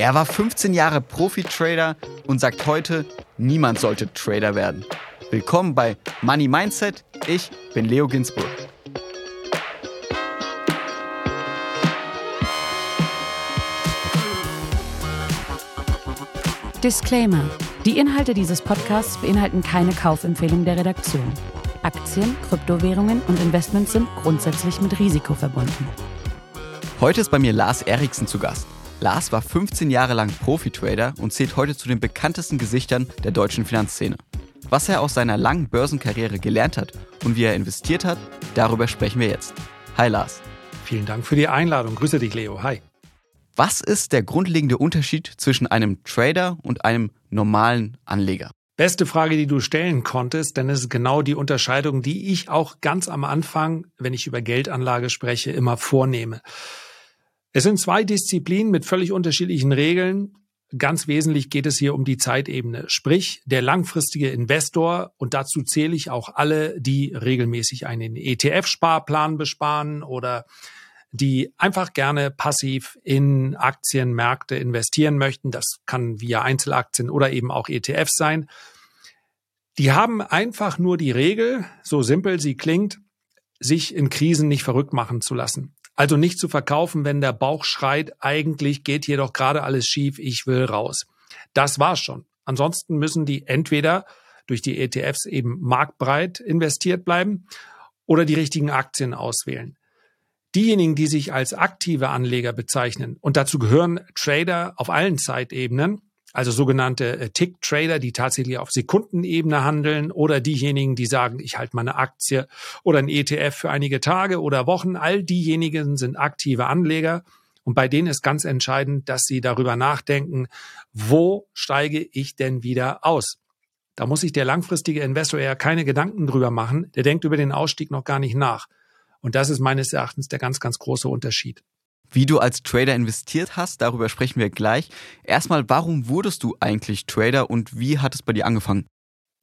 Er war 15 Jahre Profi-Trader und sagt heute, niemand sollte Trader werden. Willkommen bei Money Mindset. Ich bin Leo Ginsburg. Disclaimer. Die Inhalte dieses Podcasts beinhalten keine Kaufempfehlung der Redaktion. Aktien, Kryptowährungen und Investments sind grundsätzlich mit Risiko verbunden. Heute ist bei mir Lars Eriksen zu Gast. Lars war 15 Jahre lang Profi-Trader und zählt heute zu den bekanntesten Gesichtern der deutschen Finanzszene. Was er aus seiner langen Börsenkarriere gelernt hat und wie er investiert hat, darüber sprechen wir jetzt. Hi Lars. Vielen Dank für die Einladung. Grüße dich, Leo. Hi. Was ist der grundlegende Unterschied zwischen einem Trader und einem normalen Anleger? Beste Frage, die du stellen konntest, denn es ist genau die Unterscheidung, die ich auch ganz am Anfang, wenn ich über Geldanlage spreche, immer vornehme. Es sind zwei Disziplinen mit völlig unterschiedlichen Regeln. Ganz wesentlich geht es hier um die Zeitebene, sprich der langfristige Investor und dazu zähle ich auch alle, die regelmäßig einen ETF-Sparplan besparen oder die einfach gerne passiv in Aktienmärkte investieren möchten. Das kann via Einzelaktien oder eben auch ETFs sein. Die haben einfach nur die Regel, so simpel sie klingt, sich in Krisen nicht verrückt machen zu lassen. Also nicht zu verkaufen, wenn der Bauch schreit, eigentlich geht hier doch gerade alles schief, ich will raus. Das war's schon. Ansonsten müssen die entweder durch die ETFs eben marktbreit investiert bleiben oder die richtigen Aktien auswählen. Diejenigen, die sich als aktive Anleger bezeichnen, und dazu gehören Trader auf allen Zeitebenen, also sogenannte äh, Tick-Trader, die tatsächlich auf Sekundenebene handeln oder diejenigen, die sagen, ich halte meine Aktie oder ein ETF für einige Tage oder Wochen. All diejenigen sind aktive Anleger und bei denen ist ganz entscheidend, dass sie darüber nachdenken, wo steige ich denn wieder aus? Da muss sich der langfristige Investor eher keine Gedanken drüber machen. Der denkt über den Ausstieg noch gar nicht nach. Und das ist meines Erachtens der ganz, ganz große Unterschied. Wie du als Trader investiert hast, darüber sprechen wir gleich. Erstmal, warum wurdest du eigentlich Trader und wie hat es bei dir angefangen?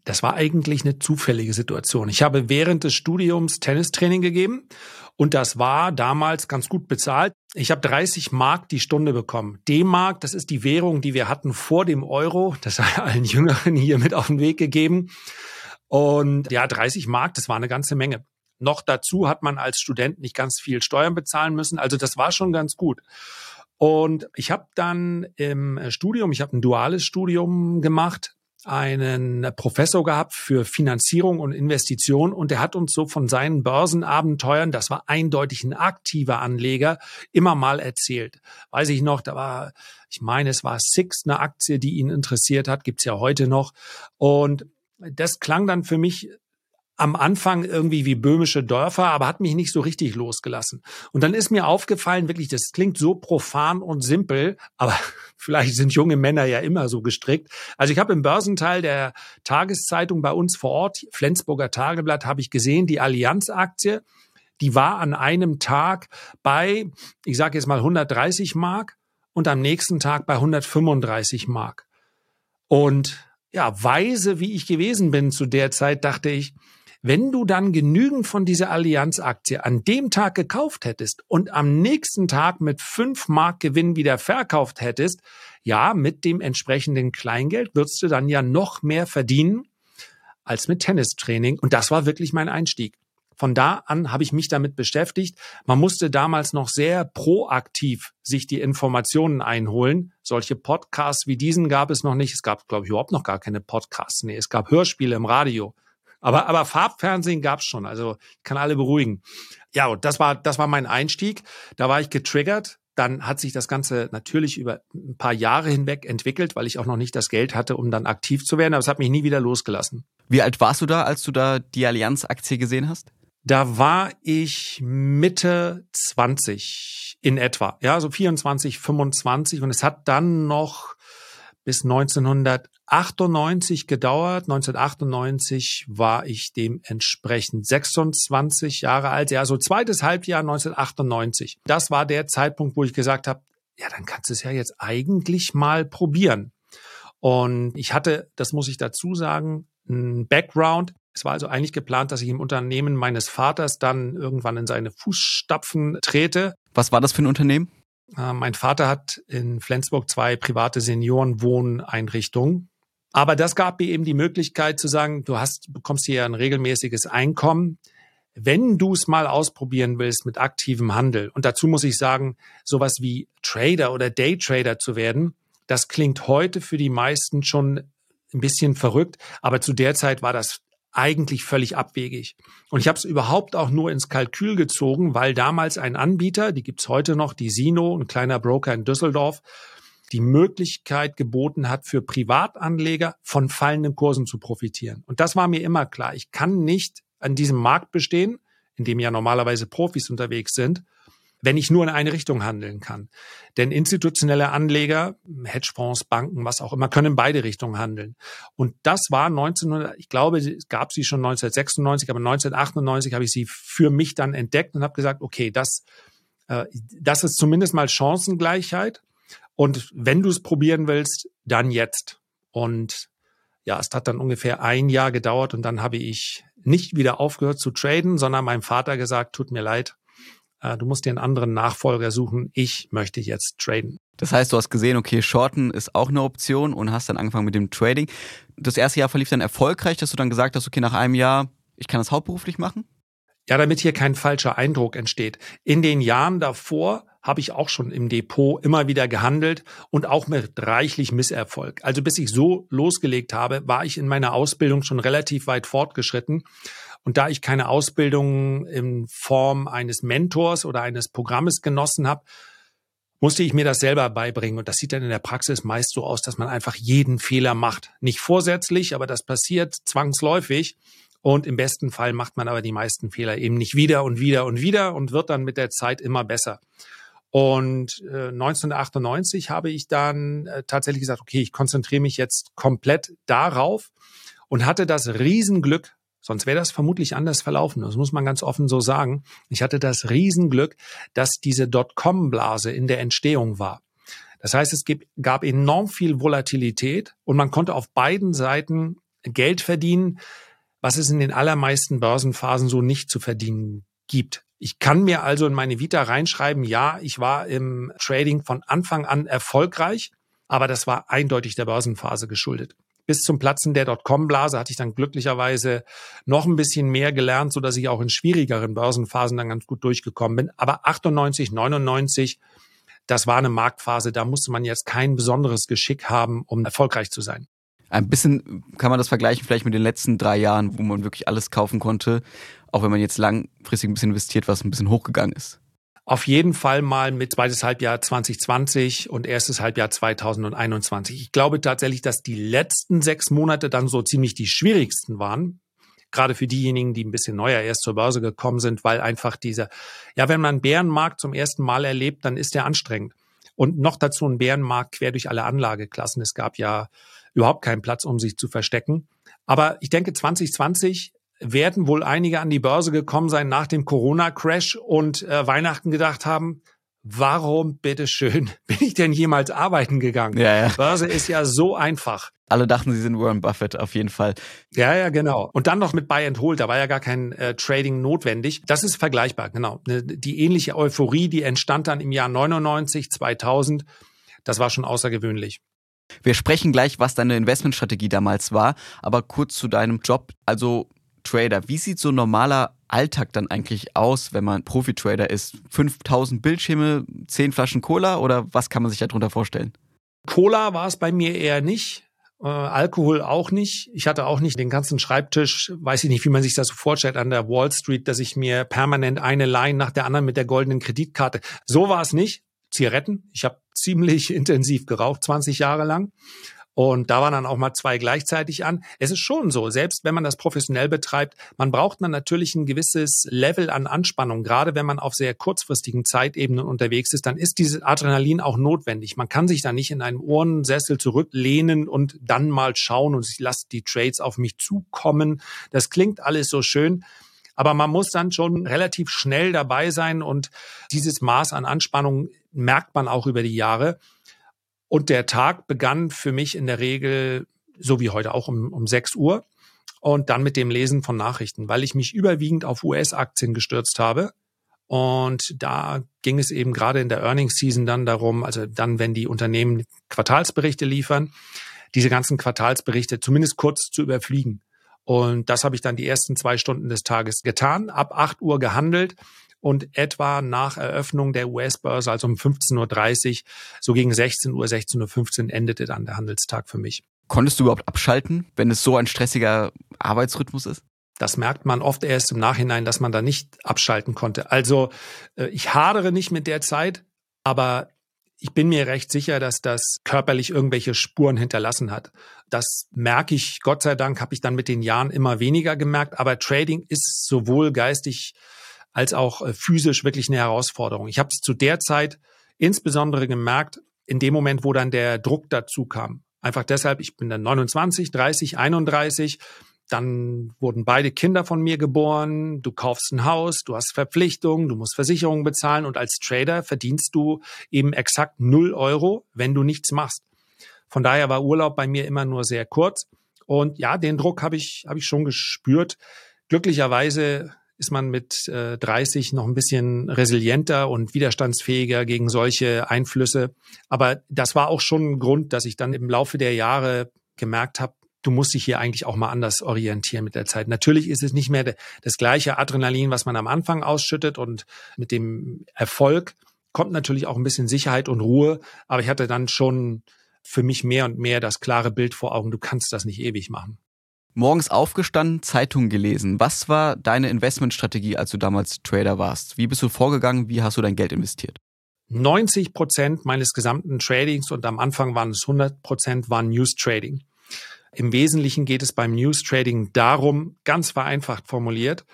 Das war eigentlich eine zufällige Situation. Ich habe während des Studiums Tennistraining gegeben und das war damals ganz gut bezahlt. Ich habe 30 Mark die Stunde bekommen. D-Mark, das ist die Währung, die wir hatten vor dem Euro. Das sei allen Jüngeren hier mit auf den Weg gegeben. Und ja, 30 Mark, das war eine ganze Menge. Noch dazu hat man als Student nicht ganz viel Steuern bezahlen müssen. Also das war schon ganz gut. Und ich habe dann im Studium, ich habe ein duales Studium gemacht, einen Professor gehabt für Finanzierung und Investition und der hat uns so von seinen Börsenabenteuern, das war eindeutig ein aktiver Anleger, immer mal erzählt. Weiß ich noch, da war, ich meine, es war Six, eine Aktie, die ihn interessiert hat, gibt's ja heute noch. Und das klang dann für mich am Anfang irgendwie wie böhmische Dörfer, aber hat mich nicht so richtig losgelassen. Und dann ist mir aufgefallen, wirklich, das klingt so profan und simpel, aber vielleicht sind junge Männer ja immer so gestrickt. Also ich habe im Börsenteil der Tageszeitung bei uns vor Ort, Flensburger Tageblatt, habe ich gesehen, die Allianz-Aktie, die war an einem Tag bei, ich sage jetzt mal 130 Mark und am nächsten Tag bei 135 Mark. Und ja, weise wie ich gewesen bin zu der Zeit, dachte ich, wenn du dann genügend von dieser Allianz-Aktie an dem Tag gekauft hättest und am nächsten Tag mit fünf Mark Gewinn wieder verkauft hättest, ja, mit dem entsprechenden Kleingeld würdest du dann ja noch mehr verdienen als mit Tennistraining. Und das war wirklich mein Einstieg. Von da an habe ich mich damit beschäftigt. Man musste damals noch sehr proaktiv sich die Informationen einholen. Solche Podcasts wie diesen gab es noch nicht. Es gab, glaube ich, überhaupt noch gar keine Podcasts. Nee, es gab Hörspiele im Radio. Aber, aber Farbfernsehen gab's schon, also ich kann alle beruhigen. Ja, und das war, das war mein Einstieg. Da war ich getriggert. Dann hat sich das Ganze natürlich über ein paar Jahre hinweg entwickelt, weil ich auch noch nicht das Geld hatte, um dann aktiv zu werden. Aber es hat mich nie wieder losgelassen. Wie alt warst du da, als du da die Allianz-Aktie gesehen hast? Da war ich Mitte 20 in etwa, ja, so 24, 25 und es hat dann noch bis 1998 gedauert. 1998 war ich dementsprechend 26 Jahre alt, ja, so zweites Halbjahr 1998. Das war der Zeitpunkt, wo ich gesagt habe, ja, dann kannst du es ja jetzt eigentlich mal probieren. Und ich hatte, das muss ich dazu sagen, ein Background. Es war also eigentlich geplant, dass ich im Unternehmen meines Vaters dann irgendwann in seine Fußstapfen trete. Was war das für ein Unternehmen? Äh, mein Vater hat in Flensburg zwei private Seniorenwohneinrichtungen. Aber das gab mir eben die Möglichkeit zu sagen, du hast, bekommst hier ein regelmäßiges Einkommen. Wenn du es mal ausprobieren willst mit aktivem Handel, und dazu muss ich sagen, sowas wie Trader oder Daytrader zu werden, das klingt heute für die meisten schon ein bisschen verrückt, aber zu der Zeit war das eigentlich völlig abwegig. Und ich habe es überhaupt auch nur ins Kalkül gezogen, weil damals ein Anbieter, die gibt's heute noch, die Sino, ein kleiner Broker in Düsseldorf, die Möglichkeit geboten hat, für Privatanleger von fallenden Kursen zu profitieren. Und das war mir immer klar. Ich kann nicht an diesem Markt bestehen, in dem ja normalerweise Profis unterwegs sind, wenn ich nur in eine Richtung handeln kann. Denn institutionelle Anleger, Hedgefonds, Banken, was auch immer, können in beide Richtungen handeln. Und das war 1900, ich glaube, es gab sie schon 1996, aber 1998 habe ich sie für mich dann entdeckt und habe gesagt, okay, das, äh, das ist zumindest mal Chancengleichheit. Und wenn du es probieren willst, dann jetzt. Und ja, es hat dann ungefähr ein Jahr gedauert und dann habe ich nicht wieder aufgehört zu traden, sondern meinem Vater gesagt, tut mir leid, du musst dir einen anderen Nachfolger suchen. Ich möchte jetzt traden. Das heißt, du hast gesehen, okay, Shorten ist auch eine Option und hast dann angefangen mit dem Trading. Das erste Jahr verlief dann erfolgreich, dass du dann gesagt hast, okay, nach einem Jahr, ich kann das hauptberuflich machen? Ja, damit hier kein falscher Eindruck entsteht. In den Jahren davor habe ich auch schon im Depot immer wieder gehandelt und auch mit reichlich Misserfolg. Also bis ich so losgelegt habe, war ich in meiner Ausbildung schon relativ weit fortgeschritten und da ich keine Ausbildung in Form eines Mentors oder eines Programmes genossen habe, musste ich mir das selber beibringen. Und das sieht dann in der Praxis meist so aus, dass man einfach jeden Fehler macht. Nicht vorsätzlich, aber das passiert zwangsläufig. Und im besten Fall macht man aber die meisten Fehler eben nicht wieder und wieder und wieder und wird dann mit der Zeit immer besser. Und äh, 1998 habe ich dann äh, tatsächlich gesagt, okay, ich konzentriere mich jetzt komplett darauf und hatte das Riesenglück, Sonst wäre das vermutlich anders verlaufen. Das muss man ganz offen so sagen. Ich hatte das Riesenglück, dass diese Dotcom-Blase in der Entstehung war. Das heißt, es gab enorm viel Volatilität und man konnte auf beiden Seiten Geld verdienen, was es in den allermeisten Börsenphasen so nicht zu verdienen gibt. Ich kann mir also in meine Vita reinschreiben, ja, ich war im Trading von Anfang an erfolgreich, aber das war eindeutig der Börsenphase geschuldet bis zum Platzen der Dotcom-Blase hatte ich dann glücklicherweise noch ein bisschen mehr gelernt, so dass ich auch in schwierigeren Börsenphasen dann ganz gut durchgekommen bin. Aber 98, 99, das war eine Marktphase, da musste man jetzt kein besonderes Geschick haben, um erfolgreich zu sein. Ein bisschen kann man das vergleichen vielleicht mit den letzten drei Jahren, wo man wirklich alles kaufen konnte, auch wenn man jetzt langfristig ein bisschen investiert, was ein bisschen hochgegangen ist auf jeden Fall mal mit zweites Halbjahr 2020 und erstes Halbjahr 2021. Ich glaube tatsächlich, dass die letzten sechs Monate dann so ziemlich die schwierigsten waren. Gerade für diejenigen, die ein bisschen neuer erst zur Börse gekommen sind, weil einfach dieser, ja, wenn man einen Bärenmarkt zum ersten Mal erlebt, dann ist der anstrengend. Und noch dazu ein Bärenmarkt quer durch alle Anlageklassen. Es gab ja überhaupt keinen Platz, um sich zu verstecken. Aber ich denke, 2020 werden wohl einige an die Börse gekommen sein nach dem Corona-Crash und äh, Weihnachten gedacht haben, warum bitteschön bin ich denn jemals arbeiten gegangen? Ja, ja. Börse ist ja so einfach. Alle dachten, sie sind Warren Buffett auf jeden Fall. Ja, ja, genau. Und dann noch mit Buy and Hold, da war ja gar kein äh, Trading notwendig. Das ist vergleichbar, genau. Ne, die ähnliche Euphorie, die entstand dann im Jahr 99, 2000, das war schon außergewöhnlich. Wir sprechen gleich, was deine Investmentstrategie damals war, aber kurz zu deinem Job. Also Trader. Wie sieht so ein normaler Alltag dann eigentlich aus, wenn man Profi-Trader ist? 5000 Bildschirme, 10 Flaschen Cola oder was kann man sich darunter vorstellen? Cola war es bei mir eher nicht. Äh, Alkohol auch nicht. Ich hatte auch nicht den ganzen Schreibtisch, weiß ich nicht, wie man sich das so vorstellt, an der Wall Street, dass ich mir permanent eine Line nach der anderen mit der goldenen Kreditkarte. So war es nicht. Zigaretten. Ich habe ziemlich intensiv geraucht, 20 Jahre lang. Und da waren dann auch mal zwei gleichzeitig an. Es ist schon so, selbst wenn man das professionell betreibt, man braucht man natürlich ein gewisses Level an Anspannung. Gerade wenn man auf sehr kurzfristigen Zeitebenen unterwegs ist, dann ist dieses Adrenalin auch notwendig. Man kann sich da nicht in einem Ohrensessel zurücklehnen und dann mal schauen und ich lasse die Trades auf mich zukommen. Das klingt alles so schön. Aber man muss dann schon relativ schnell dabei sein und dieses Maß an Anspannung merkt man auch über die Jahre. Und der Tag begann für mich in der Regel, so wie heute auch um, um 6 Uhr. Und dann mit dem Lesen von Nachrichten, weil ich mich überwiegend auf US-Aktien gestürzt habe. Und da ging es eben gerade in der Earnings Season dann darum, also dann, wenn die Unternehmen Quartalsberichte liefern, diese ganzen Quartalsberichte zumindest kurz zu überfliegen. Und das habe ich dann die ersten zwei Stunden des Tages getan, ab 8 Uhr gehandelt und etwa nach Eröffnung der US-Börse, also um 15.30 Uhr, so gegen 16 Uhr, 16.15 Uhr endete dann der Handelstag für mich. Konntest du überhaupt abschalten, wenn es so ein stressiger Arbeitsrhythmus ist? Das merkt man oft erst im Nachhinein, dass man da nicht abschalten konnte. Also äh, ich hadere nicht mit der Zeit, aber ich bin mir recht sicher, dass das körperlich irgendwelche Spuren hinterlassen hat. Das merke ich, Gott sei Dank, habe ich dann mit den Jahren immer weniger gemerkt. Aber Trading ist sowohl geistig als auch äh, physisch wirklich eine Herausforderung. Ich habe es zu der Zeit insbesondere gemerkt, in dem Moment, wo dann der Druck dazu kam. Einfach deshalb, ich bin dann 29, 30, 31 dann wurden beide Kinder von mir geboren, du kaufst ein Haus, du hast Verpflichtungen, du musst Versicherungen bezahlen und als Trader verdienst du eben exakt null Euro, wenn du nichts machst. Von daher war Urlaub bei mir immer nur sehr kurz. Und ja, den Druck habe ich, habe ich schon gespürt. Glücklicherweise ist man mit äh, 30 noch ein bisschen resilienter und widerstandsfähiger gegen solche Einflüsse. Aber das war auch schon ein Grund, dass ich dann im Laufe der Jahre gemerkt habe, du musst dich hier eigentlich auch mal anders orientieren mit der Zeit. Natürlich ist es nicht mehr das gleiche Adrenalin, was man am Anfang ausschüttet und mit dem Erfolg kommt natürlich auch ein bisschen Sicherheit und Ruhe, aber ich hatte dann schon für mich mehr und mehr das klare Bild vor Augen, du kannst das nicht ewig machen. Morgens aufgestanden, Zeitung gelesen. Was war deine Investmentstrategie, als du damals Trader warst? Wie bist du vorgegangen? Wie hast du dein Geld investiert? 90 Prozent meines gesamten Tradings und am Anfang waren es 100 Prozent waren News Trading. Im Wesentlichen geht es beim News Trading darum, ganz vereinfacht formuliert,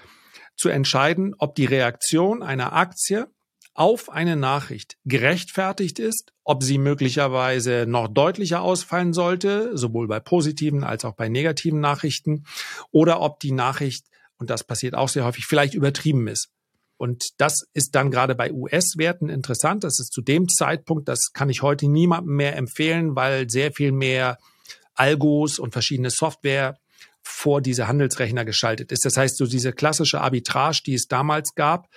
zu entscheiden, ob die Reaktion einer Aktie auf eine Nachricht gerechtfertigt ist, ob sie möglicherweise noch deutlicher ausfallen sollte, sowohl bei positiven als auch bei negativen Nachrichten, oder ob die Nachricht, und das passiert auch sehr häufig, vielleicht übertrieben ist. Und das ist dann gerade bei US-Werten interessant. Das ist zu dem Zeitpunkt, das kann ich heute niemandem mehr empfehlen, weil sehr viel mehr Algos und verschiedene Software vor diese Handelsrechner geschaltet ist. Das heißt, so diese klassische Arbitrage, die es damals gab,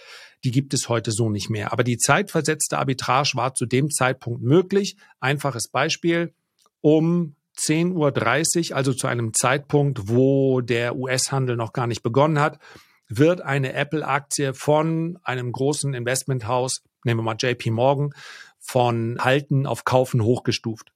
die gibt es heute so nicht mehr. Aber die zeitversetzte Arbitrage war zu dem Zeitpunkt möglich. Einfaches Beispiel. Um 10.30 Uhr, also zu einem Zeitpunkt, wo der US-Handel noch gar nicht begonnen hat, wird eine Apple-Aktie von einem großen Investmenthaus, nehmen wir mal JP Morgan, von Halten auf Kaufen hochgestuft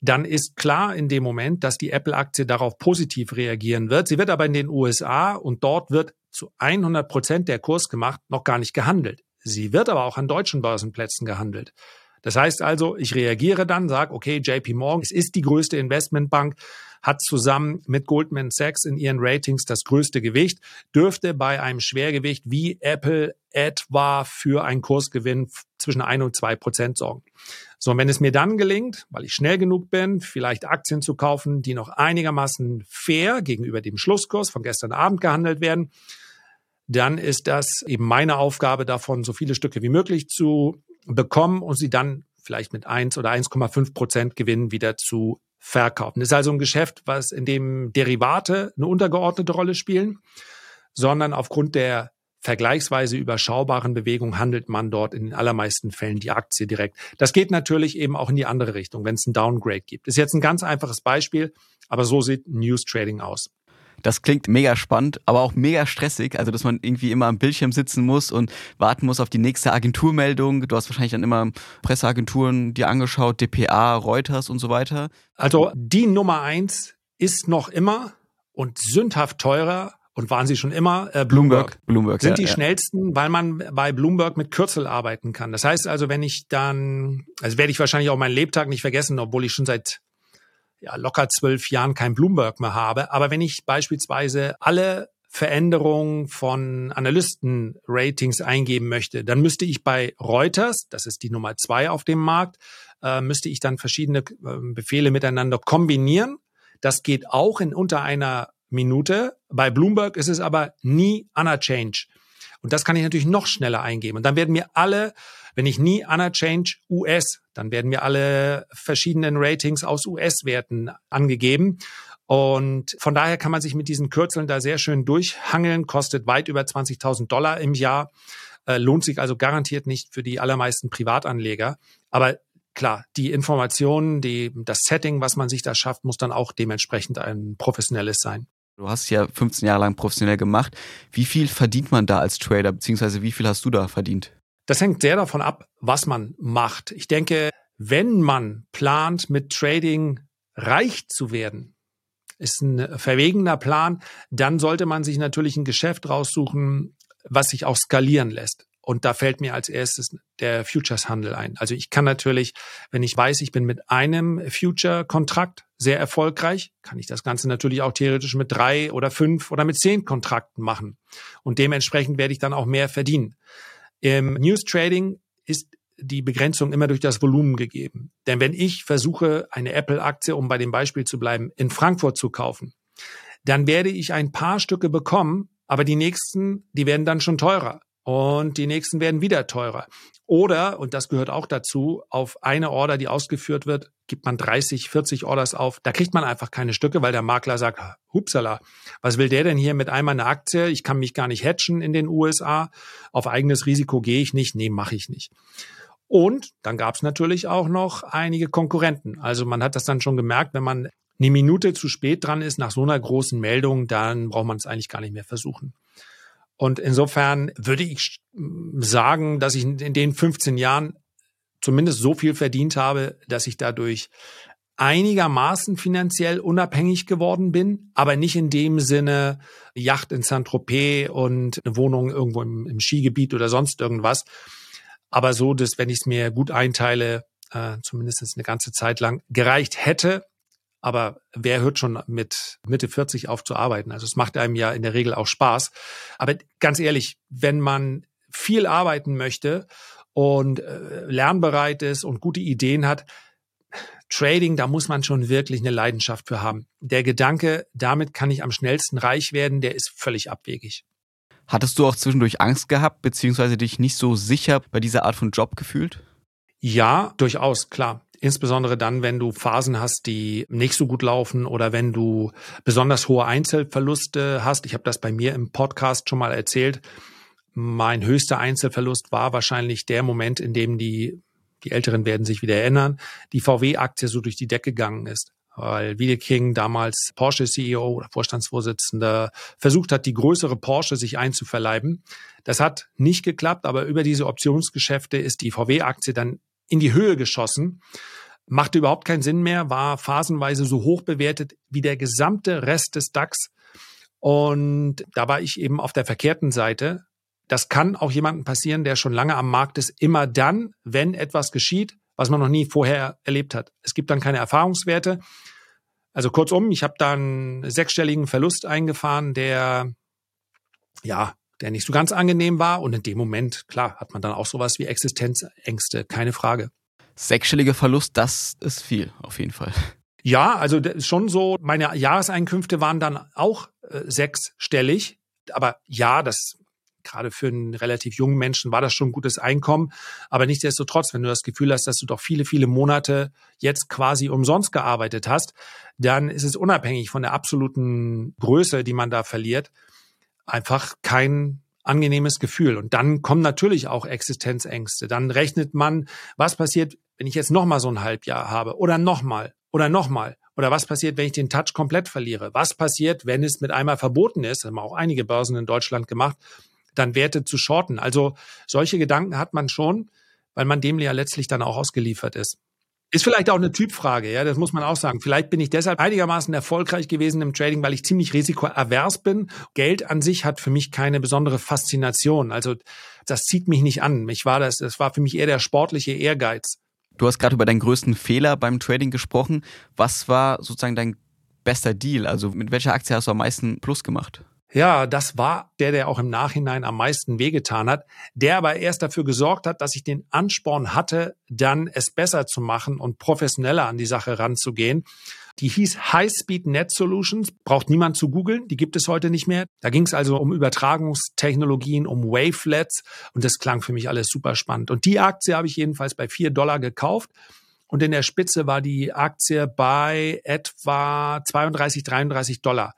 dann ist klar in dem Moment, dass die Apple-Aktie darauf positiv reagieren wird. Sie wird aber in den USA und dort wird zu 100 Prozent der Kurs gemacht, noch gar nicht gehandelt. Sie wird aber auch an deutschen Börsenplätzen gehandelt. Das heißt also, ich reagiere dann, sage, okay, JP Morgan, es ist die größte Investmentbank, hat zusammen mit Goldman Sachs in ihren Ratings das größte Gewicht, dürfte bei einem Schwergewicht wie Apple etwa für einen Kursgewinn zwischen ein und zwei Prozent sorgen. So, und wenn es mir dann gelingt, weil ich schnell genug bin, vielleicht Aktien zu kaufen, die noch einigermaßen fair gegenüber dem Schlusskurs von gestern Abend gehandelt werden, dann ist das eben meine Aufgabe davon, so viele Stücke wie möglich zu bekommen und sie dann vielleicht mit 1 oder 1,5 Prozent Gewinn wieder zu verkaufen. Das ist also ein Geschäft, was in dem Derivate eine untergeordnete Rolle spielen, sondern aufgrund der vergleichsweise überschaubaren Bewegung handelt man dort in den allermeisten Fällen die Aktie direkt. Das geht natürlich eben auch in die andere Richtung, wenn es ein Downgrade gibt. Ist jetzt ein ganz einfaches Beispiel, aber so sieht News Trading aus. Das klingt mega spannend, aber auch mega stressig. Also, dass man irgendwie immer am Bildschirm sitzen muss und warten muss auf die nächste Agenturmeldung. Du hast wahrscheinlich dann immer Presseagenturen dir angeschaut, dpa, Reuters und so weiter. Also, die Nummer eins ist noch immer und sündhaft teurer und waren sie schon immer äh, Bloomberg. Bloomberg sind ja, die ja. schnellsten, weil man bei Bloomberg mit Kürzel arbeiten kann. Das heißt also, wenn ich dann, also werde ich wahrscheinlich auch meinen Lebtag nicht vergessen, obwohl ich schon seit ja, locker zwölf Jahren kein Bloomberg mehr habe. Aber wenn ich beispielsweise alle Veränderungen von Analysten-Ratings eingeben möchte, dann müsste ich bei Reuters, das ist die Nummer zwei auf dem Markt, äh, müsste ich dann verschiedene äh, Befehle miteinander kombinieren. Das geht auch in unter einer Minute. Bei Bloomberg ist es aber nie Anna Change. Und das kann ich natürlich noch schneller eingeben. Und dann werden mir alle, wenn ich nie Anna Change US, dann werden mir alle verschiedenen Ratings aus US-Werten angegeben. Und von daher kann man sich mit diesen Kürzeln da sehr schön durchhangeln, kostet weit über 20.000 Dollar im Jahr. Äh, lohnt sich also garantiert nicht für die allermeisten Privatanleger. Aber klar, die Informationen, die, das Setting, was man sich da schafft, muss dann auch dementsprechend ein professionelles sein. Du hast ja 15 Jahre lang professionell gemacht. Wie viel verdient man da als Trader, beziehungsweise wie viel hast du da verdient? Das hängt sehr davon ab, was man macht. Ich denke, wenn man plant, mit Trading reich zu werden, ist ein verwegener Plan, dann sollte man sich natürlich ein Geschäft raussuchen, was sich auch skalieren lässt. Und da fällt mir als erstes der Futures-Handel ein. Also ich kann natürlich, wenn ich weiß, ich bin mit einem Future-Kontrakt sehr erfolgreich, kann ich das Ganze natürlich auch theoretisch mit drei oder fünf oder mit zehn Kontrakten machen. Und dementsprechend werde ich dann auch mehr verdienen. Im News Trading ist die Begrenzung immer durch das Volumen gegeben. Denn wenn ich versuche, eine Apple-Aktie, um bei dem Beispiel zu bleiben, in Frankfurt zu kaufen, dann werde ich ein paar Stücke bekommen, aber die nächsten, die werden dann schon teurer und die nächsten werden wieder teurer. Oder, und das gehört auch dazu, auf eine Order, die ausgeführt wird, gibt man 30, 40 Orders auf. Da kriegt man einfach keine Stücke, weil der Makler sagt, hupsala, was will der denn hier mit einmal eine Aktie? Ich kann mich gar nicht hatchen in den USA. Auf eigenes Risiko gehe ich nicht. Nee, mache ich nicht. Und dann gab es natürlich auch noch einige Konkurrenten. Also man hat das dann schon gemerkt, wenn man eine Minute zu spät dran ist nach so einer großen Meldung, dann braucht man es eigentlich gar nicht mehr versuchen. Und insofern würde ich sagen, dass ich in den 15 Jahren zumindest so viel verdient habe, dass ich dadurch einigermaßen finanziell unabhängig geworden bin, aber nicht in dem Sinne Yacht in Saint-Tropez und eine Wohnung irgendwo im, im, Skigebiet oder sonst irgendwas. Aber so, dass wenn ich es mir gut einteile, äh, zumindest eine ganze Zeit lang gereicht hätte, aber wer hört schon mit Mitte 40 auf zu arbeiten? Also es macht einem ja in der Regel auch Spaß. Aber ganz ehrlich, wenn man viel arbeiten möchte und äh, lernbereit ist und gute Ideen hat, Trading, da muss man schon wirklich eine Leidenschaft für haben. Der Gedanke, damit kann ich am schnellsten reich werden, der ist völlig abwegig. Hattest du auch zwischendurch Angst gehabt, beziehungsweise dich nicht so sicher bei dieser Art von Job gefühlt? Ja, durchaus, klar. Insbesondere dann, wenn du Phasen hast, die nicht so gut laufen oder wenn du besonders hohe Einzelverluste hast. Ich habe das bei mir im Podcast schon mal erzählt. Mein höchster Einzelverlust war wahrscheinlich der Moment, in dem die, die Älteren werden sich wieder erinnern, die VW-Aktie so durch die Decke gegangen ist. Weil Wiedeking, damals Porsche-CEO oder Vorstandsvorsitzender, versucht hat, die größere Porsche sich einzuverleiben. Das hat nicht geklappt, aber über diese Optionsgeschäfte ist die VW-Aktie dann in die Höhe geschossen, machte überhaupt keinen Sinn mehr, war phasenweise so hoch bewertet wie der gesamte Rest des DAX. Und da war ich eben auf der verkehrten Seite. Das kann auch jemandem passieren, der schon lange am Markt ist, immer dann, wenn etwas geschieht, was man noch nie vorher erlebt hat. Es gibt dann keine Erfahrungswerte. Also kurzum, ich habe da einen sechsstelligen Verlust eingefahren, der ja der nicht so ganz angenehm war. Und in dem Moment, klar, hat man dann auch sowas wie Existenzängste, keine Frage. Sechsstelliger Verlust, das ist viel, auf jeden Fall. Ja, also das ist schon so, meine Jahreseinkünfte waren dann auch äh, sechsstellig. Aber ja, das gerade für einen relativ jungen Menschen war das schon ein gutes Einkommen. Aber nichtsdestotrotz, wenn du das Gefühl hast, dass du doch viele, viele Monate jetzt quasi umsonst gearbeitet hast, dann ist es unabhängig von der absoluten Größe, die man da verliert, einfach kein angenehmes Gefühl. Und dann kommen natürlich auch Existenzängste. Dann rechnet man, was passiert, wenn ich jetzt nochmal so ein Halbjahr habe oder nochmal oder nochmal. Oder was passiert, wenn ich den Touch komplett verliere? Was passiert, wenn es mit einmal verboten ist? Das haben auch einige Börsen in Deutschland gemacht, dann Werte zu shorten. Also solche Gedanken hat man schon, weil man dem ja letztlich dann auch ausgeliefert ist. Ist vielleicht auch eine Typfrage, ja, das muss man auch sagen. Vielleicht bin ich deshalb einigermaßen erfolgreich gewesen im Trading, weil ich ziemlich risikoavers bin. Geld an sich hat für mich keine besondere Faszination. Also das zieht mich nicht an. Mich war das, das war für mich eher der sportliche Ehrgeiz. Du hast gerade über deinen größten Fehler beim Trading gesprochen. Was war sozusagen dein bester Deal? Also mit welcher Aktie hast du am meisten Plus gemacht? Ja, das war der, der auch im Nachhinein am meisten wehgetan hat, der aber erst dafür gesorgt hat, dass ich den Ansporn hatte, dann es besser zu machen und professioneller an die Sache ranzugehen. Die hieß High Speed Net Solutions, braucht niemand zu googeln, die gibt es heute nicht mehr. Da ging es also um Übertragungstechnologien, um Wavelets und das klang für mich alles super spannend. Und die Aktie habe ich jedenfalls bei vier Dollar gekauft und in der Spitze war die Aktie bei etwa 32, 33 Dollar.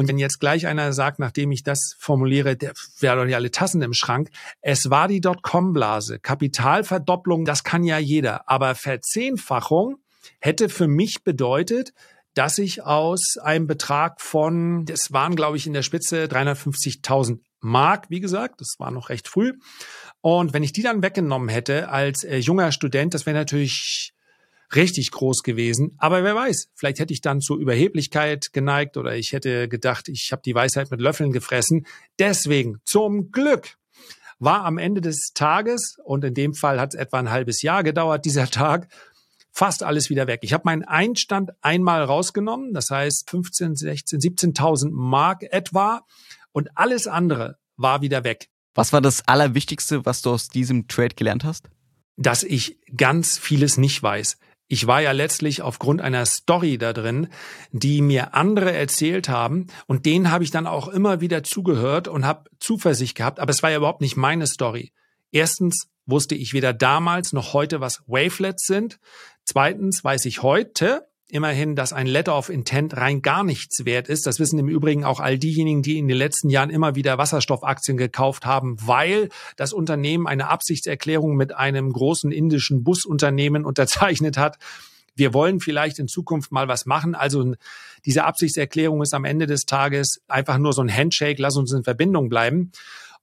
Und wenn jetzt gleich einer sagt, nachdem ich das formuliere, der wäre doch ja alle Tassen im Schrank. Es war die Dotcom-Blase. Kapitalverdopplung, das kann ja jeder. Aber Verzehnfachung hätte für mich bedeutet, dass ich aus einem Betrag von, das waren glaube ich in der Spitze 350.000 Mark, wie gesagt, das war noch recht früh. Und wenn ich die dann weggenommen hätte als äh, junger Student, das wäre natürlich richtig groß gewesen. Aber wer weiß, vielleicht hätte ich dann zur Überheblichkeit geneigt oder ich hätte gedacht, ich habe die Weisheit mit Löffeln gefressen. Deswegen, zum Glück, war am Ende des Tages, und in dem Fall hat es etwa ein halbes Jahr gedauert, dieser Tag, fast alles wieder weg. Ich habe meinen Einstand einmal rausgenommen, das heißt 15, 16, 17.000 Mark etwa, und alles andere war wieder weg. Was war das Allerwichtigste, was du aus diesem Trade gelernt hast? Dass ich ganz vieles nicht weiß. Ich war ja letztlich aufgrund einer Story da drin, die mir andere erzählt haben und denen habe ich dann auch immer wieder zugehört und habe Zuversicht gehabt, aber es war ja überhaupt nicht meine Story. Erstens wusste ich weder damals noch heute, was Wavelets sind. Zweitens weiß ich heute, immerhin, dass ein Letter of Intent rein gar nichts wert ist. Das wissen im Übrigen auch all diejenigen, die in den letzten Jahren immer wieder Wasserstoffaktien gekauft haben, weil das Unternehmen eine Absichtserklärung mit einem großen indischen Busunternehmen unterzeichnet hat. Wir wollen vielleicht in Zukunft mal was machen. Also diese Absichtserklärung ist am Ende des Tages einfach nur so ein Handshake, lass uns in Verbindung bleiben.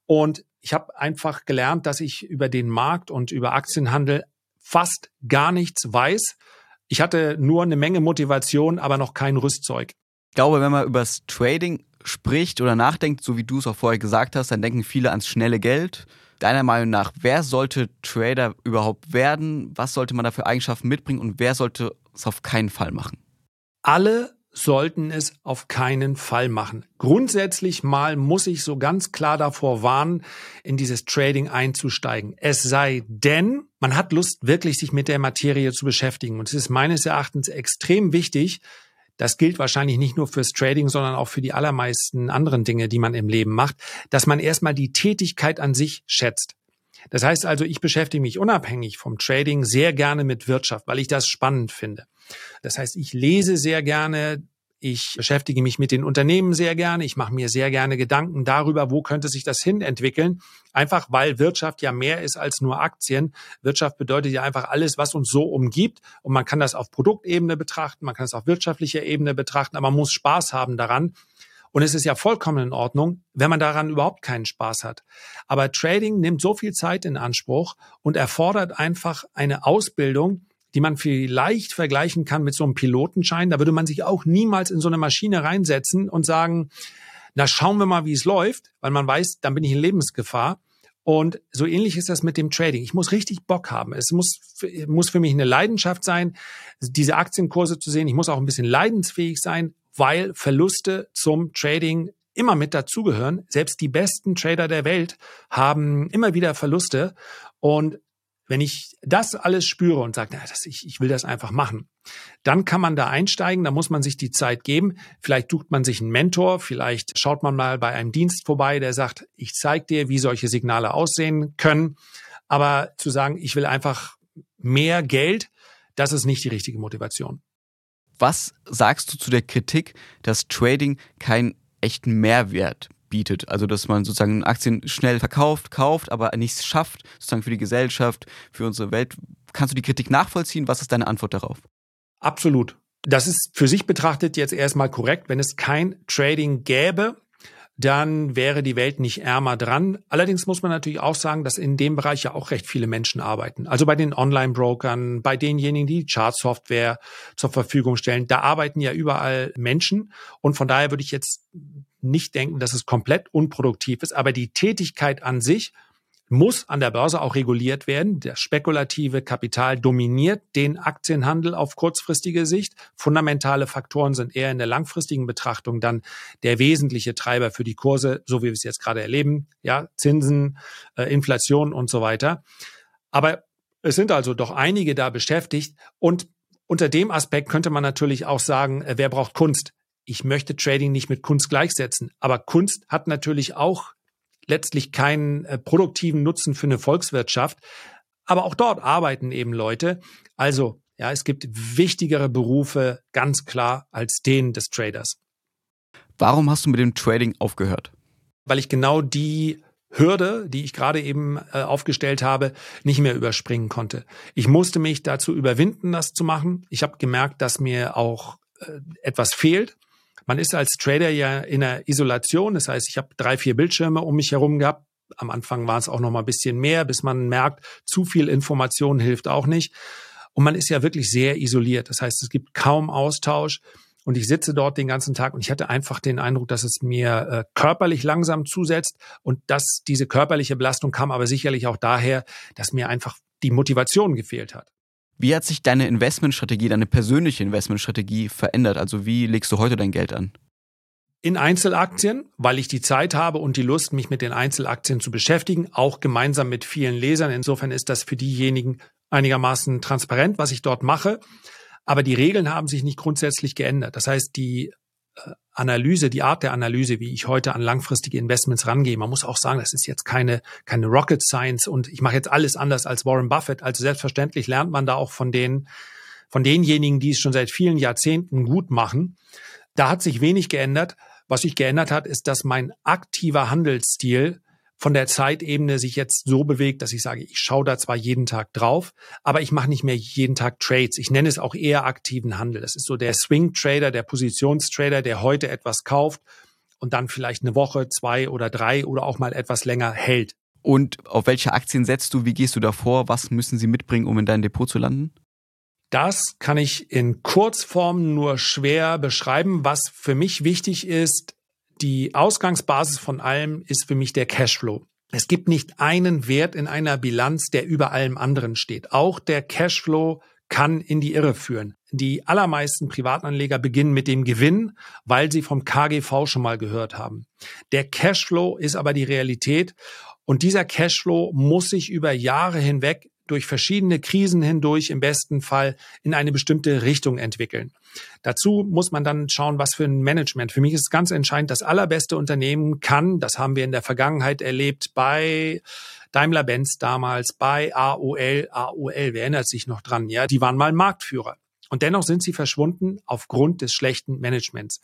Und ich habe einfach gelernt, dass ich über den Markt und über Aktienhandel fast gar nichts weiß ich hatte nur eine Menge Motivation, aber noch kein Rüstzeug. Ich glaube, wenn man über das Trading spricht oder nachdenkt, so wie du es auch vorher gesagt hast, dann denken viele ans schnelle Geld. Deiner Meinung nach, wer sollte Trader überhaupt werden? Was sollte man da für Eigenschaften mitbringen und wer sollte es auf keinen Fall machen? Alle sollten es auf keinen Fall machen. Grundsätzlich mal muss ich so ganz klar davor warnen, in dieses Trading einzusteigen. Es sei denn, man hat Lust, wirklich sich mit der Materie zu beschäftigen. Und es ist meines Erachtens extrem wichtig, das gilt wahrscheinlich nicht nur fürs Trading, sondern auch für die allermeisten anderen Dinge, die man im Leben macht, dass man erstmal die Tätigkeit an sich schätzt. Das heißt also, ich beschäftige mich unabhängig vom Trading sehr gerne mit Wirtschaft, weil ich das spannend finde. Das heißt, ich lese sehr gerne, ich beschäftige mich mit den Unternehmen sehr gerne. Ich mache mir sehr gerne Gedanken darüber, wo könnte sich das hin entwickeln. Einfach weil Wirtschaft ja mehr ist als nur Aktien. Wirtschaft bedeutet ja einfach alles, was uns so umgibt. Und man kann das auf Produktebene betrachten, man kann es auf wirtschaftlicher Ebene betrachten, aber man muss Spaß haben daran. Und es ist ja vollkommen in Ordnung, wenn man daran überhaupt keinen Spaß hat. Aber Trading nimmt so viel Zeit in Anspruch und erfordert einfach eine Ausbildung, die man vielleicht vergleichen kann mit so einem Pilotenschein. Da würde man sich auch niemals in so eine Maschine reinsetzen und sagen, na schauen wir mal, wie es läuft, weil man weiß, dann bin ich in Lebensgefahr. Und so ähnlich ist das mit dem Trading. Ich muss richtig Bock haben. Es muss, muss für mich eine Leidenschaft sein, diese Aktienkurse zu sehen. Ich muss auch ein bisschen leidensfähig sein, weil Verluste zum Trading immer mit dazugehören. Selbst die besten Trader der Welt haben immer wieder Verluste. Und wenn ich das alles spüre und sage, na, das, ich, ich will das einfach machen, dann kann man da einsteigen, da muss man sich die Zeit geben. Vielleicht sucht man sich einen Mentor, vielleicht schaut man mal bei einem Dienst vorbei, der sagt, ich zeige dir, wie solche Signale aussehen können. Aber zu sagen, ich will einfach mehr Geld, das ist nicht die richtige Motivation. Was sagst du zu der Kritik, dass Trading keinen echten Mehrwert bietet. Also dass man sozusagen Aktien schnell verkauft, kauft, aber nichts schafft, sozusagen für die Gesellschaft, für unsere Welt. Kannst du die Kritik nachvollziehen? Was ist deine Antwort darauf? Absolut. Das ist für sich betrachtet jetzt erstmal korrekt. Wenn es kein Trading gäbe, dann wäre die Welt nicht ärmer dran. Allerdings muss man natürlich auch sagen, dass in dem Bereich ja auch recht viele Menschen arbeiten. Also bei den Online-Brokern, bei denjenigen, die Chart-Software zur Verfügung stellen, da arbeiten ja überall Menschen. Und von daher würde ich jetzt nicht denken, dass es komplett unproduktiv ist, aber die Tätigkeit an sich muss an der Börse auch reguliert werden. Das spekulative Kapital dominiert den Aktienhandel auf kurzfristige Sicht. Fundamentale Faktoren sind eher in der langfristigen Betrachtung dann der wesentliche Treiber für die Kurse, so wie wir es jetzt gerade erleben. Ja, Zinsen, äh, Inflation und so weiter. Aber es sind also doch einige da beschäftigt und unter dem Aspekt könnte man natürlich auch sagen, äh, wer braucht Kunst? ich möchte Trading nicht mit Kunst gleichsetzen. Aber Kunst hat natürlich auch letztlich keinen äh, produktiven Nutzen für eine Volkswirtschaft. Aber auch dort arbeiten eben Leute. Also, ja, es gibt wichtigere Berufe, ganz klar, als den des Traders. Warum hast du mit dem Trading aufgehört? Weil ich genau die Hürde, die ich gerade eben äh, aufgestellt habe, nicht mehr überspringen konnte. Ich musste mich dazu überwinden, das zu machen. Ich habe gemerkt, dass mir auch äh, etwas fehlt. Man ist als Trader ja in einer Isolation. Das heißt, ich habe drei, vier Bildschirme um mich herum gehabt. Am Anfang war es auch noch mal ein bisschen mehr, bis man merkt, zu viel Information hilft auch nicht. Und man ist ja wirklich sehr isoliert. Das heißt, es gibt kaum Austausch. Und ich sitze dort den ganzen Tag und ich hatte einfach den Eindruck, dass es mir äh, körperlich langsam zusetzt. Und dass diese körperliche Belastung kam aber sicherlich auch daher, dass mir einfach die Motivation gefehlt hat. Wie hat sich deine Investmentstrategie, deine persönliche Investmentstrategie verändert? Also wie legst du heute dein Geld an? In Einzelaktien, weil ich die Zeit habe und die Lust, mich mit den Einzelaktien zu beschäftigen, auch gemeinsam mit vielen Lesern. Insofern ist das für diejenigen einigermaßen transparent, was ich dort mache. Aber die Regeln haben sich nicht grundsätzlich geändert. Das heißt, die äh, Analyse, die Art der Analyse, wie ich heute an langfristige Investments rangehe. Man muss auch sagen, das ist jetzt keine, keine Rocket Science und ich mache jetzt alles anders als Warren Buffett. Also selbstverständlich lernt man da auch von den, von denjenigen, die es schon seit vielen Jahrzehnten gut machen. Da hat sich wenig geändert. Was sich geändert hat, ist, dass mein aktiver Handelsstil von der Zeitebene sich jetzt so bewegt, dass ich sage, ich schaue da zwar jeden Tag drauf, aber ich mache nicht mehr jeden Tag Trades. Ich nenne es auch eher aktiven Handel. Das ist so der Swing Trader, der Positionstrader, der heute etwas kauft und dann vielleicht eine Woche, zwei oder drei oder auch mal etwas länger hält. Und auf welche Aktien setzt du? Wie gehst du da vor? Was müssen sie mitbringen, um in dein Depot zu landen? Das kann ich in Kurzform nur schwer beschreiben. Was für mich wichtig ist, die Ausgangsbasis von allem ist für mich der Cashflow. Es gibt nicht einen Wert in einer Bilanz, der über allem anderen steht. Auch der Cashflow kann in die Irre führen. Die allermeisten Privatanleger beginnen mit dem Gewinn, weil sie vom KGV schon mal gehört haben. Der Cashflow ist aber die Realität und dieser Cashflow muss sich über Jahre hinweg durch verschiedene Krisen hindurch im besten Fall in eine bestimmte Richtung entwickeln. Dazu muss man dann schauen, was für ein Management. Für mich ist ganz entscheidend, das allerbeste Unternehmen kann, das haben wir in der Vergangenheit erlebt bei Daimler-Benz damals, bei AOL, AOL, wer erinnert sich noch dran? Ja, die waren mal Marktführer. Und dennoch sind sie verschwunden aufgrund des schlechten Managements.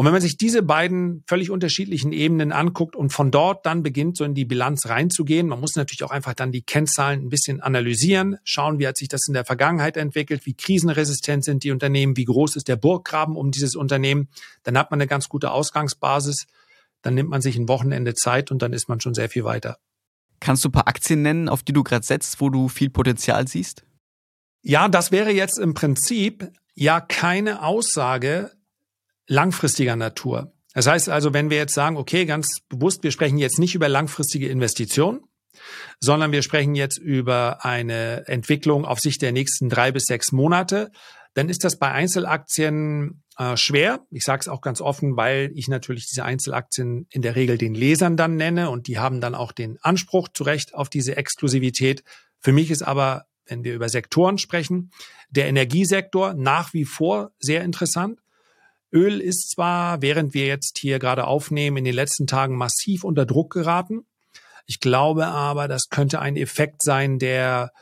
Und wenn man sich diese beiden völlig unterschiedlichen Ebenen anguckt und von dort dann beginnt, so in die Bilanz reinzugehen, man muss natürlich auch einfach dann die Kennzahlen ein bisschen analysieren, schauen, wie hat sich das in der Vergangenheit entwickelt, wie krisenresistent sind die Unternehmen, wie groß ist der Burggraben um dieses Unternehmen, dann hat man eine ganz gute Ausgangsbasis, dann nimmt man sich ein Wochenende Zeit und dann ist man schon sehr viel weiter. Kannst du ein paar Aktien nennen, auf die du gerade setzt, wo du viel Potenzial siehst? Ja, das wäre jetzt im Prinzip ja keine Aussage, langfristiger Natur. Das heißt also, wenn wir jetzt sagen, okay, ganz bewusst, wir sprechen jetzt nicht über langfristige Investitionen, sondern wir sprechen jetzt über eine Entwicklung auf Sicht der nächsten drei bis sechs Monate, dann ist das bei Einzelaktien äh, schwer. Ich sage es auch ganz offen, weil ich natürlich diese Einzelaktien in der Regel den Lesern dann nenne und die haben dann auch den Anspruch zu Recht auf diese Exklusivität. Für mich ist aber, wenn wir über Sektoren sprechen, der Energiesektor nach wie vor sehr interessant. Öl ist zwar, während wir jetzt hier gerade aufnehmen, in den letzten Tagen massiv unter Druck geraten. Ich glaube aber, das könnte ein Effekt sein, der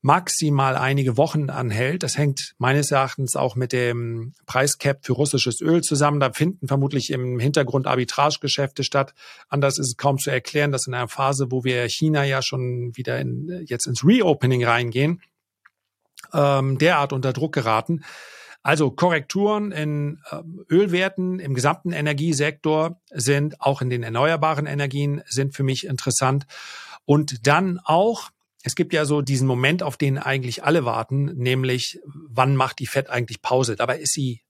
maximal einige Wochen anhält. Das hängt meines Erachtens auch mit dem Preiscap für russisches Öl zusammen. Da finden vermutlich im Hintergrund Arbitragegeschäfte statt. Anders ist es kaum zu erklären, dass in einer Phase, wo wir China ja schon wieder in, jetzt ins Reopening reingehen, ähm, derart unter Druck geraten. Also Korrekturen in ähm, Ölwerten im gesamten Energiesektor sind auch in den erneuerbaren Energien sind für mich interessant. Und dann auch, es gibt ja so diesen Moment, auf den eigentlich alle warten, nämlich wann macht die Fed eigentlich Pause? Dabei ist sie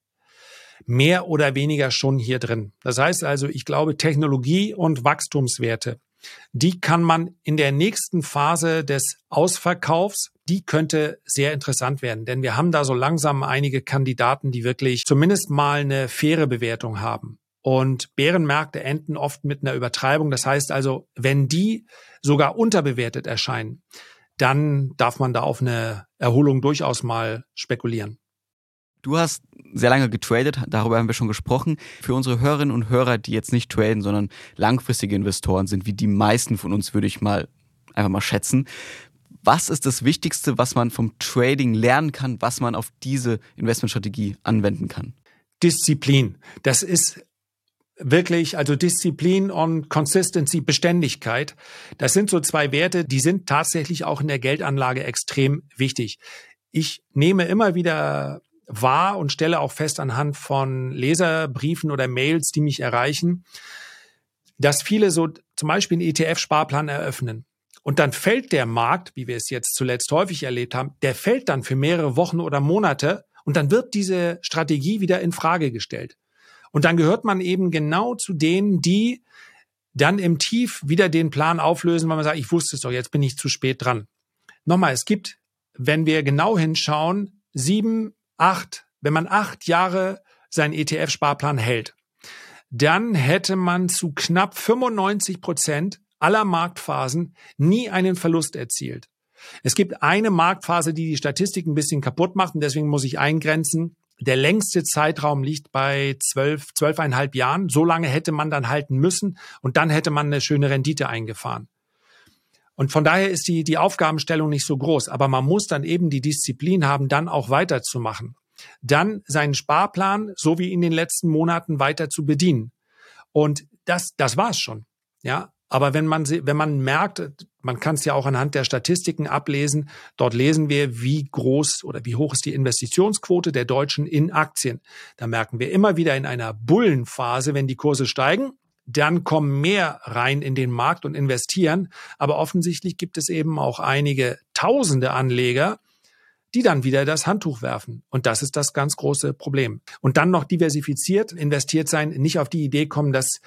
mehr oder weniger schon hier drin. Das heißt also, ich glaube, Technologie und Wachstumswerte die kann man in der nächsten Phase des Ausverkaufs, die könnte sehr interessant werden, denn wir haben da so langsam einige Kandidaten, die wirklich zumindest mal eine faire Bewertung haben. Und Bärenmärkte enden oft mit einer Übertreibung. Das heißt also, wenn die sogar unterbewertet erscheinen, dann darf man da auf eine Erholung durchaus mal spekulieren. Du hast sehr lange getradet, darüber haben wir schon gesprochen. Für unsere Hörerinnen und Hörer, die jetzt nicht traden, sondern langfristige Investoren sind, wie die meisten von uns, würde ich mal einfach mal schätzen. Was ist das Wichtigste, was man vom Trading lernen kann, was man auf diese Investmentstrategie anwenden kann? Disziplin. Das ist wirklich, also Disziplin und Consistency, Beständigkeit. Das sind so zwei Werte, die sind tatsächlich auch in der Geldanlage extrem wichtig. Ich nehme immer wieder wahr und stelle auch fest anhand von Leserbriefen oder Mails, die mich erreichen, dass viele so zum Beispiel einen ETF-Sparplan eröffnen. Und dann fällt der Markt, wie wir es jetzt zuletzt häufig erlebt haben, der fällt dann für mehrere Wochen oder Monate und dann wird diese Strategie wieder in Frage gestellt. Und dann gehört man eben genau zu denen, die dann im Tief wieder den Plan auflösen, weil man sagt, ich wusste es doch, jetzt bin ich zu spät dran. Nochmal, es gibt, wenn wir genau hinschauen, sieben, acht, wenn man acht Jahre seinen ETF-Sparplan hält, dann hätte man zu knapp 95 Prozent aller Marktphasen nie einen Verlust erzielt. Es gibt eine Marktphase, die die Statistik ein bisschen kaputt macht und deswegen muss ich eingrenzen. Der längste Zeitraum liegt bei zwölf, zwölfeinhalb Jahren. So lange hätte man dann halten müssen und dann hätte man eine schöne Rendite eingefahren. Und von daher ist die, die Aufgabenstellung nicht so groß. Aber man muss dann eben die Disziplin haben, dann auch weiterzumachen. Dann seinen Sparplan, so wie in den letzten Monaten, weiter zu bedienen. Und das, das war's schon. Ja, aber wenn man, wenn man merkt, man kann es ja auch anhand der Statistiken ablesen, dort lesen wir, wie groß oder wie hoch ist die Investitionsquote der Deutschen in Aktien. Da merken wir immer wieder in einer Bullenphase, wenn die Kurse steigen, dann kommen mehr rein in den Markt und investieren. Aber offensichtlich gibt es eben auch einige tausende Anleger, die dann wieder das Handtuch werfen. Und das ist das ganz große Problem. Und dann noch diversifiziert investiert sein, nicht auf die Idee kommen, dass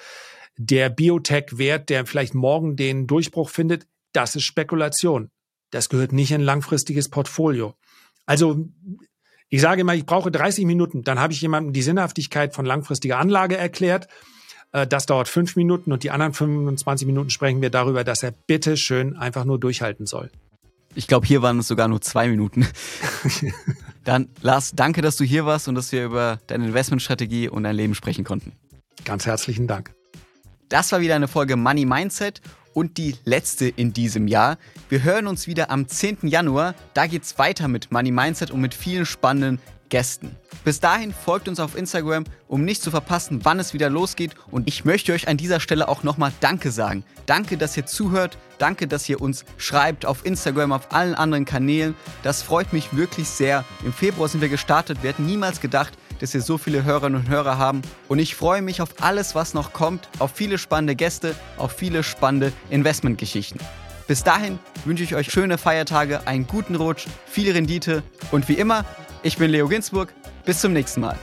der Biotech-Wert, der vielleicht morgen den Durchbruch findet, das ist Spekulation. Das gehört nicht in langfristiges Portfolio. Also ich sage immer, ich brauche 30 Minuten, dann habe ich jemandem die Sinnhaftigkeit von langfristiger Anlage erklärt. Äh, das dauert fünf Minuten und die anderen 25 Minuten sprechen wir darüber, dass er bitte schön einfach nur durchhalten soll. Ich glaube, hier waren es sogar nur zwei Minuten. Dann, Lars, danke, dass du hier warst und dass wir über deine Investmentstrategie und dein Leben sprechen konnten. Ganz herzlichen Dank. Das war wieder eine Folge Money Mindset und die letzte in diesem Jahr. Wir hören uns wieder am 10. Januar. Da geht es weiter mit Money Mindset und mit vielen spannenden Gästen. Bis dahin folgt uns auf Instagram, um nicht zu verpassen, wann es wieder losgeht. Und ich möchte euch an dieser Stelle auch nochmal Danke sagen. Danke, dass ihr zuhört. Danke, dass ihr uns schreibt auf Instagram, auf allen anderen Kanälen. Das freut mich wirklich sehr. Im Februar sind wir gestartet. Wir hätten niemals gedacht, dass wir so viele Hörerinnen und Hörer haben. Und ich freue mich auf alles, was noch kommt, auf viele spannende Gäste, auf viele spannende Investmentgeschichten. Bis dahin wünsche ich euch schöne Feiertage, einen guten Rutsch, viel Rendite und wie immer, ich bin Leo Ginsburg. Bis zum nächsten Mal.